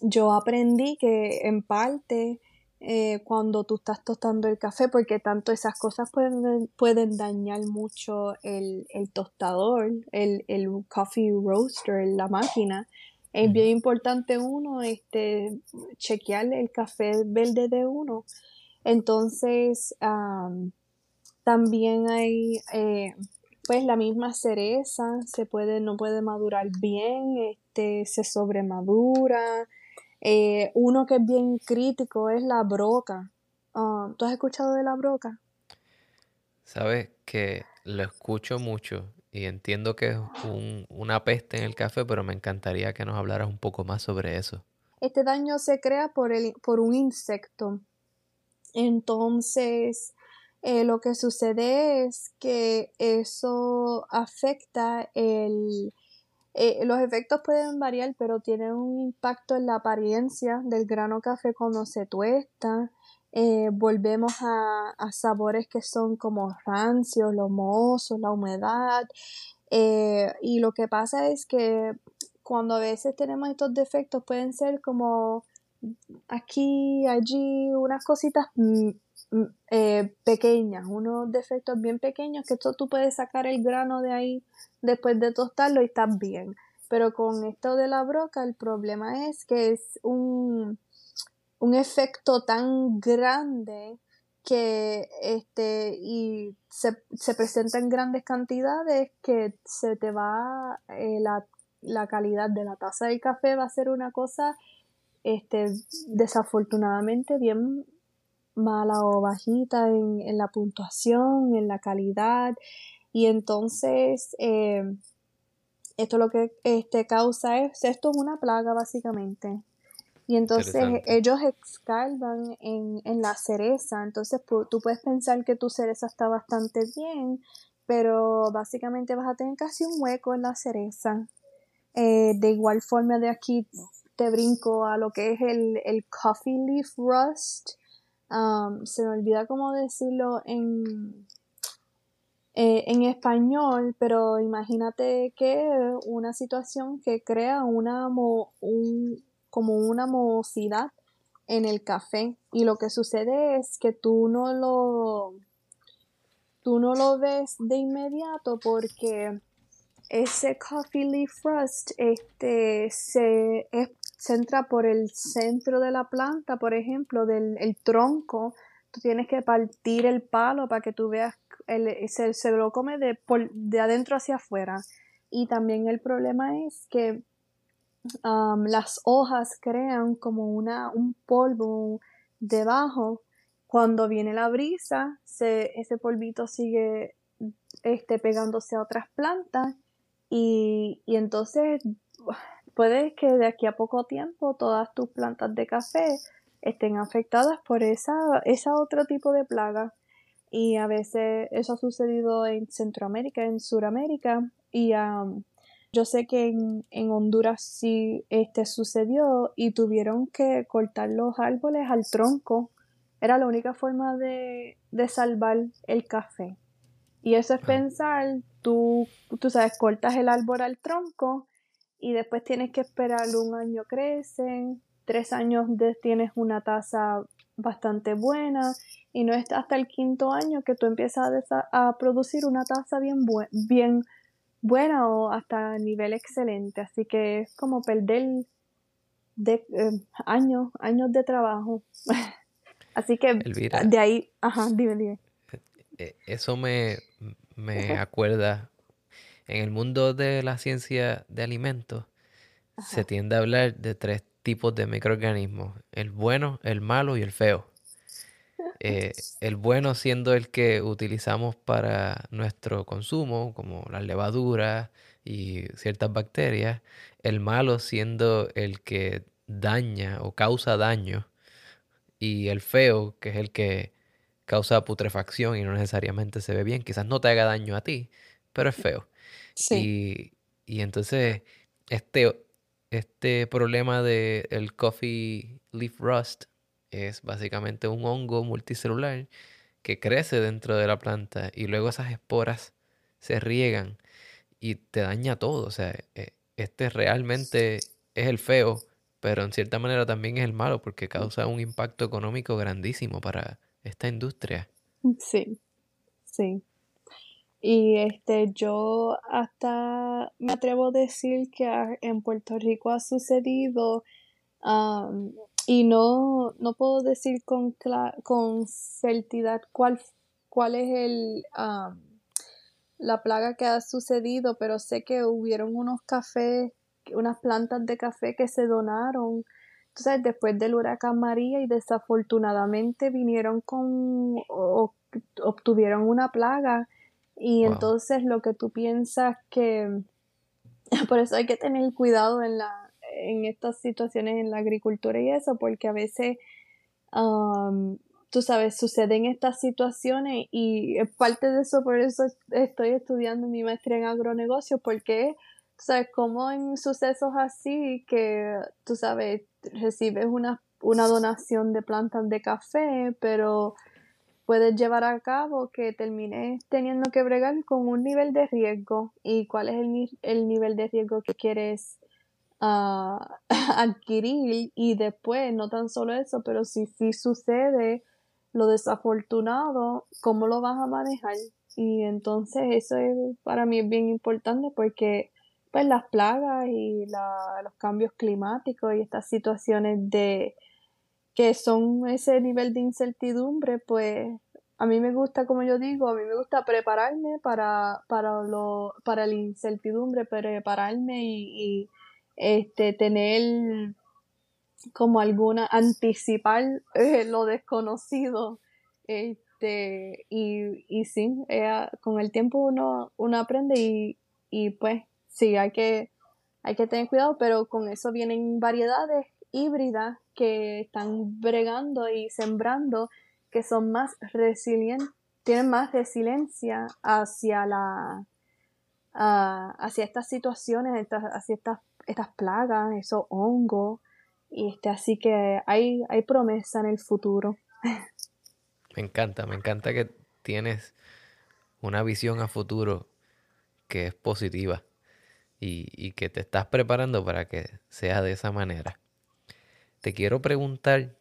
yo aprendí que en parte eh, cuando tú estás tostando el café, porque tanto esas cosas pueden, pueden dañar mucho el, tostador, el, el coffee roaster, la máquina, es bien importante uno este, chequear el café verde de uno entonces, también hay, eh, pues la misma cereza se puede, no puede madurar bien, este, se sobremadura. Eh, uno que es bien crítico es la broca. Ah, ¿Tú has escuchado de la broca? Sabes que lo escucho mucho y entiendo que es una peste en el café, pero me encantaría que nos hablaras un poco más sobre eso. Este daño se crea por, el, por un insecto entonces, eh, lo que sucede es que eso afecta el... Eh, los efectos pueden variar, pero tienen un impacto en la apariencia del grano café cuando se tuesta. Eh, volvemos a, sabores que son como rancios, los mozos, la humedad. y lo que pasa es que cuando a veces tenemos estos defectos pueden ser como aquí, allí, unas cositas mm, mm, eh, pequeñas, unos defectos bien pequeños que esto tú puedes sacar el grano de ahí después de tostarlo y estás bien. pero con esto de la broca el problema es que es un, un efecto tan grande que este y se, se presenta en grandes cantidades que se te va eh, la, la, calidad de la taza del café va a ser una cosa este desafortunadamente bien mala o bajita en, en la puntuación en la calidad y entonces eh, esto lo que este causa es esto es una plaga básicamente y entonces ellos escarban en, en, la cereza. Entonces tú puedes pensar que tu cereza está bastante bien, pero básicamente vas a tener casi un hueco en la cereza. Eh, de igual forma de aquí te brinco a lo que es el, el coffee leaf rust. Um, se me olvida cómo decirlo en, eh, en español, pero imagínate que una situación que crea una, un, como una mohosidad en el café y lo que sucede es que tú no lo tú no lo ves de inmediato porque ese coffee leaf rust este se, entra por el centro de la planta por ejemplo del el tronco tú tienes que partir el palo para que tú veas el, se, se lo come de, de adentro hacia afuera y también el problema es que las hojas crean como una, un polvo debajo. Cuando viene la brisa, se, ese polvito sigue este, pegándose a otras plantas y, y entonces puede que de aquí a poco tiempo todas tus plantas de café estén afectadas por esa, esa otro tipo de plaga. Y a veces eso ha sucedido en Centroamérica, en Sudamérica, y yo sé que en, en, Honduras sí este sucedió y tuvieron que cortar los árboles al tronco. Era la única forma de, de salvar el café. Y eso es pensar, tú, tú sabes, cortas el árbol al tronco y después tienes que esperar un año crecen, tres años tienes una tasa bastante buena y no es hasta el quinto año que tú empiezas a, a producir una tasa bien, bien buena o hasta nivel excelente. Así que es como perder de, eh, años, años de trabajo. Así que de ahí, ajá, dime, dime. Eh, eso me, me acuerda, en el mundo de la ciencia de alimentos, se tiende a hablar de tres tipos de microorganismos, el bueno, el malo y el feo. Eh, el bueno siendo el que utilizamos para nuestro consumo, como las levaduras y ciertas bacterias. El malo siendo el que daña o causa daño. Y el feo, que es el que causa putrefacción y no necesariamente se ve bien. Quizás no te haga daño a ti, pero es feo. Sí. Y, y entonces, este, este problema del el coffee leaf rust es básicamente un hongo multicelular que crece dentro de la planta y luego esas esporas se riegan y te daña todo. O sea, e, este realmente es el feo, pero en cierta manera también es el malo porque causa un impacto económico grandísimo para esta industria. Sí, sí. Y este, yo hasta me atrevo a decir que en Puerto Rico ha sucedido y no, no puedo decir con, con certidumbre cuál, cuál es el, la plaga que ha sucedido, pero sé que hubieron unos cafés, unas plantas de café que se donaron. Entonces, después del huracán María y desafortunadamente vinieron con obtuvieron una plaga y entonces lo que tú piensas que por eso hay que tener cuidado en la en estas situaciones en la agricultura y eso, porque a veces, tú sabes, suceden estas situaciones y parte de eso, por eso estoy estudiando mi maestría en agronegocio, porque, tú sabes, como en sucesos así que, tú sabes, recibes una, una donación de plantas de café, pero puedes llevar a cabo que termines teniendo que bregar con un nivel de riesgo y cuál es el, el nivel de riesgo que quieres a adquirir y después no tan solo eso, pero si sí sucede lo desafortunado, ¿cómo lo vas a manejar? Y entonces eso es para mí es bien importante porque pues las plagas y los cambios climáticos y estas situaciones de que son ese nivel de incertidumbre, pues a mí me gusta, como yo digo, a mí me gusta prepararme para, para, lo, para la incertidumbre, prepararme y, este, tener como alguna, anticipar eh, lo desconocido. Este, y, y sí, eh, con el tiempo uno, uno aprende y, y pues sí, hay que, hay que tener cuidado, pero con eso vienen variedades híbridas que están bregando y sembrando que son más resilientes, tienen más resiliencia hacia la hacia estas situaciones, estas, hacia estas, estas plagas, esos hongos. Y este, así que hay, hay promesa en el futuro. Me encanta, me encanta que tienes una visión a futuro que es positiva y, y que te estás preparando para que sea de esa manera. Te quiero preguntar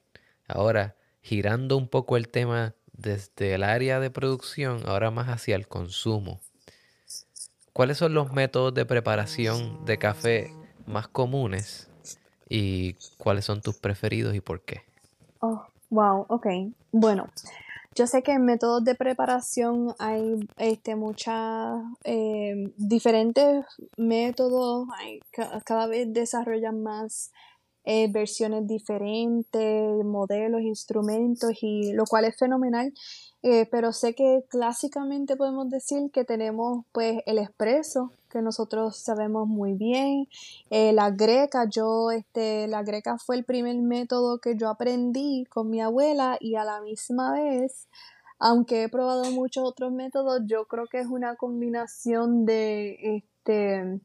ahora, girando un poco el tema desde el área de producción, ahora más hacia el consumo. ¿Cuáles son los métodos de preparación de café más comunes y cuáles son tus preferidos y por qué? Oh, wow, ok. Bueno, yo sé que en métodos de preparación hay este, muchas eh, diferentes métodos, cada vez desarrollan más eh, versiones diferentes, modelos, instrumentos, y lo cual es fenomenal. Eh, pero sé que clásicamente podemos decir que tenemos pues el expreso, que nosotros sabemos muy bien, eh, la greca, yo, este, la greca fue el primer método que yo aprendí con mi abuela y a la misma vez, aunque he probado muchos otros métodos, yo creo que es una combinación de, este,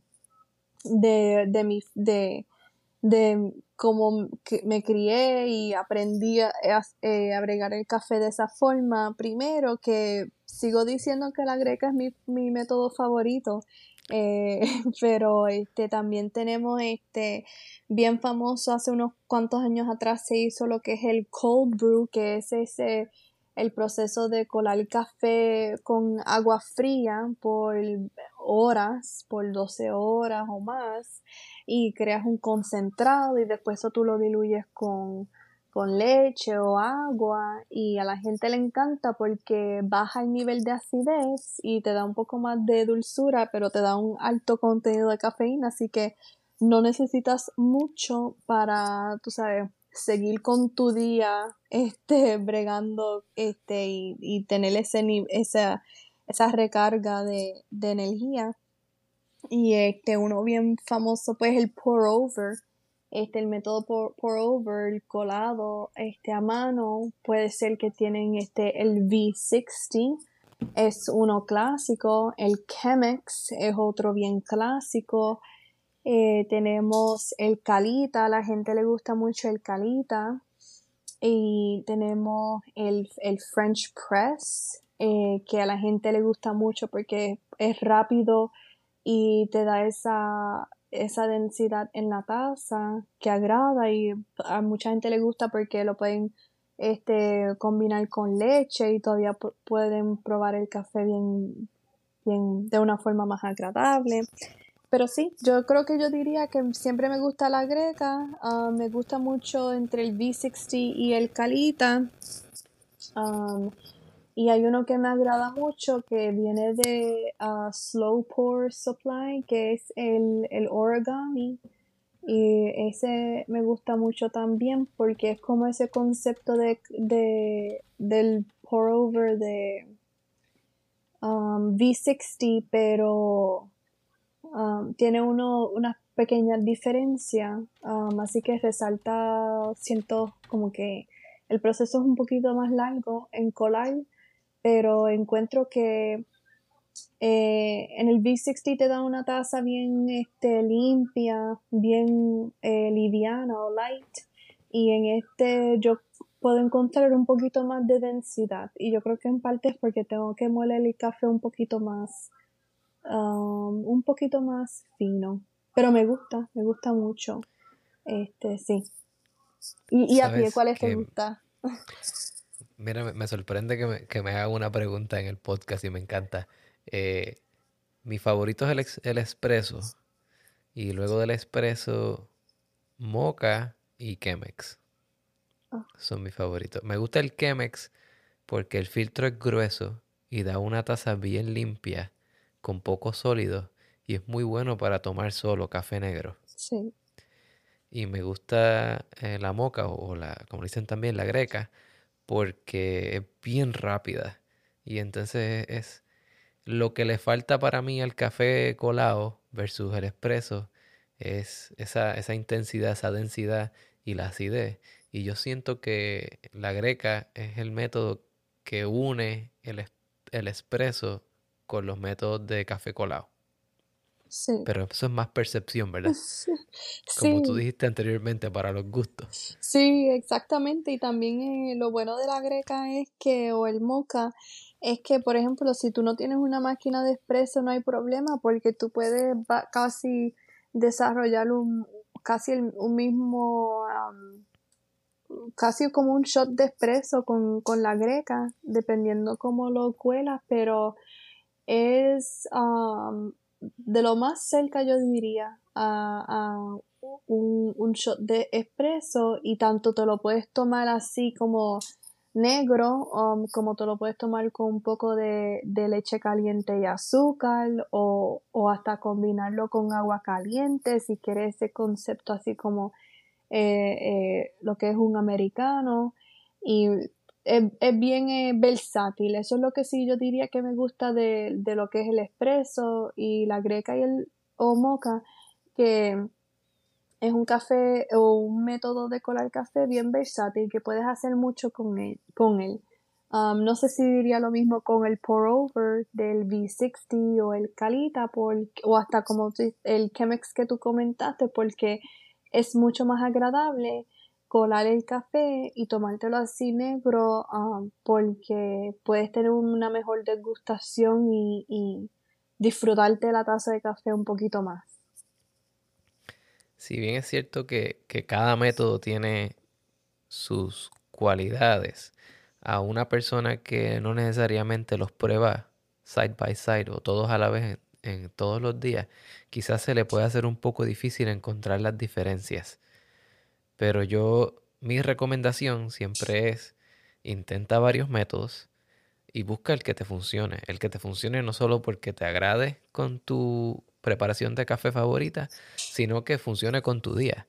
de, de mi, de, de cómo me crié y aprendí a, eh, a, bregar el café de esa forma. Primero, que sigo diciendo que la greca es mi, mi método favorito, eh, pero este, también tenemos este bien famoso, hace unos cuantos años atrás se hizo lo que es el cold brew, que es ese el proceso de colar café con agua fría por horas, por 12 horas o más, y creas un concentrado y después eso tú lo diluyes con, con leche o agua y a la gente le encanta porque baja el nivel de acidez y te da un poco más de dulzura, pero te da un alto contenido de cafeína, así que no necesitas mucho para, tú sabes, seguir con tu día, este, bregando, este, y, y tener ese, esa, esa recarga de, de energía. Y este, uno bien famoso, pues el pour over, este, el método pour, over, el colado, este, a mano, puede ser que tienen este, el V60, es uno clásico, el Chemex es otro bien clásico, eh, tenemos el Calita, a la gente le gusta mucho el Calita, y tenemos el, el French Press, eh, que a la gente le gusta mucho porque es rápido, y te da esa, esa densidad en la taza que agrada y a mucha gente le gusta porque lo pueden este, combinar con leche y todavía pueden probar el café bien, bien de una forma más agradable. Pero sí, yo creo que yo diría que siempre me gusta la greca, ah, me gusta mucho entre el V60 y el Calita. Um, y hay uno que me agrada mucho que viene de uh, Slow Pour Supply, que es el, el origami. Y ese me gusta mucho también porque es como ese concepto de, de del pour over de um, V60, pero um, tiene uno una pequeña diferencia. Um, así que resalta, siento como que el proceso es un poquito más largo en colar pero encuentro que eh, en el V60 te da una taza bien este, limpia, bien eh, liviana o light, y en este yo puedo encontrar un poquito más de densidad, y yo creo que en parte es porque tengo que moler el café un poquito más, um, un poquito más fino, pero me gusta, me gusta mucho, este, sí. ¿Y, a ti cuál es que te gusta? Mira, me, sorprende que me, que me, haga una pregunta en el podcast y me encanta. Eh, mi favorito es el, el expreso, Y luego del espresso, moca y Chemex. Ah. Son mis favoritos. Me gusta el Chemex porque el filtro es grueso y da una taza bien limpia, con poco sólido, y es muy bueno para tomar solo café negro. Sí. Y me gusta eh, la moca o la, como dicen también, la greca, porque es bien rápida. Y entonces es lo que le falta para mí al café colado versus el espresso, es esa, esa intensidad, esa densidad y la acidez. Y yo siento que la greca es el método que une el, el con los métodos de café colado. Sí. Pero eso es más percepción, ¿verdad? Sí. Como tú dijiste anteriormente, para los gustos. Sí, exactamente. Y también eh, lo bueno de la greca es que, o el mocha, es que, por ejemplo, si tú no tienes una máquina de espresso, no hay problema porque tú puedes casi desarrollar un, casi el- un mismo, casi como un shot de espresso con, con la greca, dependiendo cómo lo cuelas, pero es am, de lo más cerca, yo diría, a, a un, un shot de espresso y tanto te lo puedes tomar así como negro, um, como te lo puedes tomar con un poco de, de leche caliente y azúcar o, o hasta combinarlo con agua caliente si quieres ese concepto así como eh, eh, lo que es un americano. Y es, es bien eh, versátil. Eso es lo que sí yo diría que me gusta de, de lo que es el espresso y la greca y el o mocha, que es un café o un método de colar café bien versátil que puedes hacer mucho con él. Con él. Um, no sé si diría lo mismo con el pour over del V60 o el Calita por, o hasta como el Chemex que tú comentaste porque es mucho más agradable colar el café y tomártelo así negro um, porque puedes tener una mejor degustación y, y disfrutarte la taza de café un poquito más. Si bien es cierto que, cada método tiene sus cualidades, a una persona que no necesariamente los prueba side by side o todos a la vez en, en todos los días, quizás se le puede hacer un poco difícil encontrar las diferencias. Pero yo, mi recomendación siempre es intenta varios métodos y busca el que te funcione. El que te funcione no solo porque te agrade con tu preparación de café favorita, sino que funcione con tu día.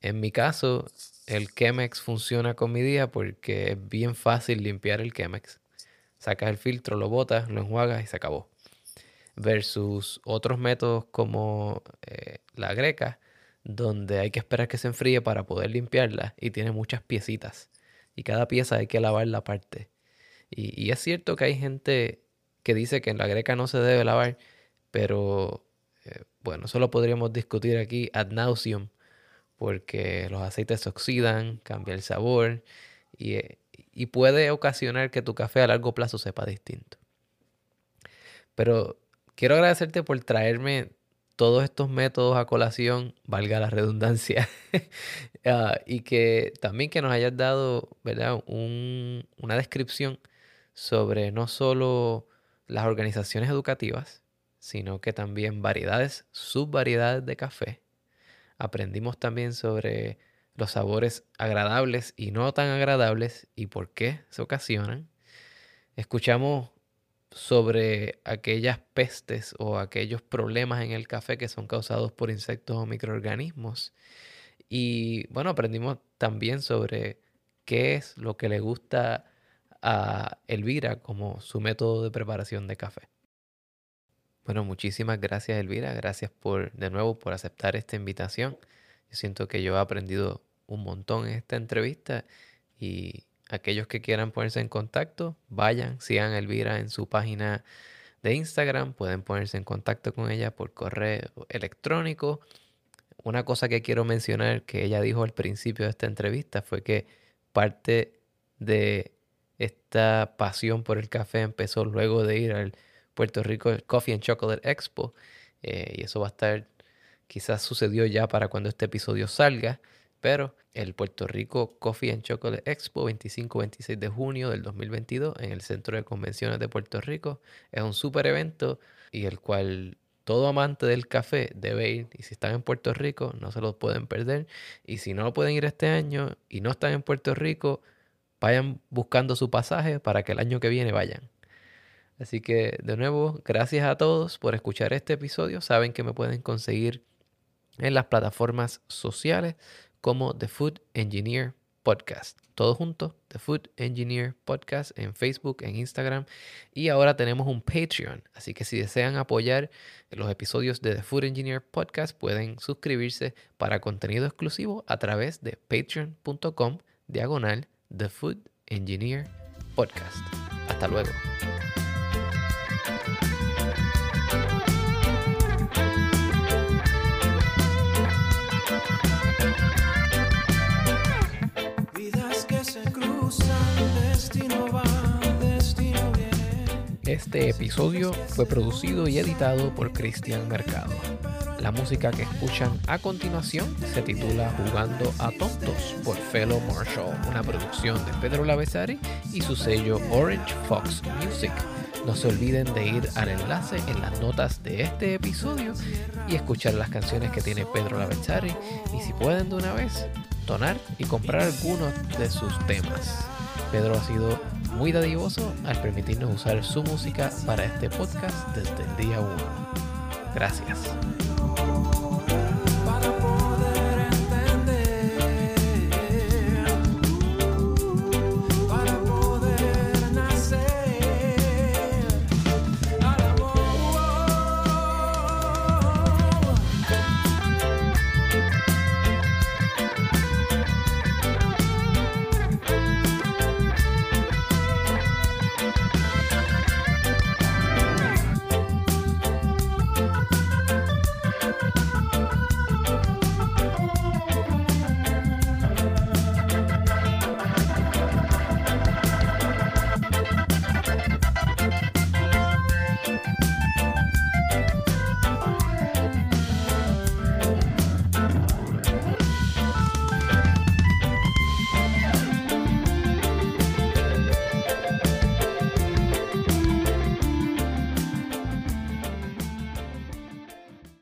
En mi caso, el Chemex funciona con mi día porque es bien fácil limpiar el Chemex. Sacas el filtro, lo botas, lo enjuagas y se acabó. Versus otros métodos como eh, la greca, donde hay que esperar que se enfríe para poder limpiarla y tiene muchas piecitas. Y cada pieza hay que lavarla aparte. Y, y es cierto que hay gente que dice que en la greca no se debe lavar, pero eh, bueno, eso lo podríamos discutir aquí ad nauseum, porque los aceites se oxidan, cambia el sabor y, eh, y puede ocasionar que tu café a largo plazo sepa distinto. Pero quiero agradecerte por traerme todos estos métodos a colación, valga la redundancia, ah, y que también que nos hayas dado, ¿verdad? Un- una descripción sobre no solo las organizaciones educativas, sino que también variedades, subvariedades de café. Aprendimos también sobre los sabores agradables y no tan agradables y por qué se ocasionan. Escuchamos sobre aquellas pestes o aquellos problemas en el café que son causados por insectos o microorganismos. Y bueno, aprendimos también sobre qué es lo que le gusta a Elvira como su método de preparación de café. Bueno, muchísimas gracias Elvira, gracias por de nuevo por aceptar esta invitación. Yo siento que yo he aprendido un montón en esta entrevista y aquellos que quieran ponerse en contacto, vayan, sigan a Elvira en su página de Instagram, pueden ponerse en contacto con ella por correo electrónico. Una cosa que quiero mencionar que ella dijo al principio de esta entrevista fue que parte de esta pasión por el café empezó luego de ir al Puerto Rico Coffee and Chocolate Expo eh, y eso va a estar, quizás sucedió ya para cuando este episodio salga, pero el Puerto Rico Coffee and Chocolate Expo 25-26 de junio del 2022 en el Centro de Convenciones de Puerto Rico es un super evento y el cual todo amante del café debe ir. Y si están en Puerto Rico, no se lo pueden perder. Y si no lo pueden ir este año y no están en Puerto Rico, vayan buscando su pasaje para que el año que viene vayan. Así que de nuevo, gracias a todos por escuchar este episodio. Saben que me pueden conseguir en las plataformas sociales como The Food Engineer Podcast. Todo junto, The Food Engineer Podcast en Facebook, en Instagram. Y ahora tenemos un Patreon. Así que si desean apoyar los episodios de The Food Engineer Podcast, pueden suscribirse para contenido exclusivo a través de patreon.com diagonal The Food Engineer Podcast. Hasta luego. Este episodio fue producido y editado por Cristian Mercado. La música que escuchan a continuación se titula Jugando a Tontos por Fellow Marshall, una producción de Pedro Lavezari y su sello Orange Fox Music. No se olviden de ir al enlace en las notas de este episodio y escuchar las canciones que tiene Pedro Lavezari y si pueden de una vez, tonar y comprar algunos de sus temas. Pedro ha sido muy dadivoso al permitirnos usar su música para este podcast desde el día 1. Gracias.